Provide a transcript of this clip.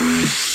Peace.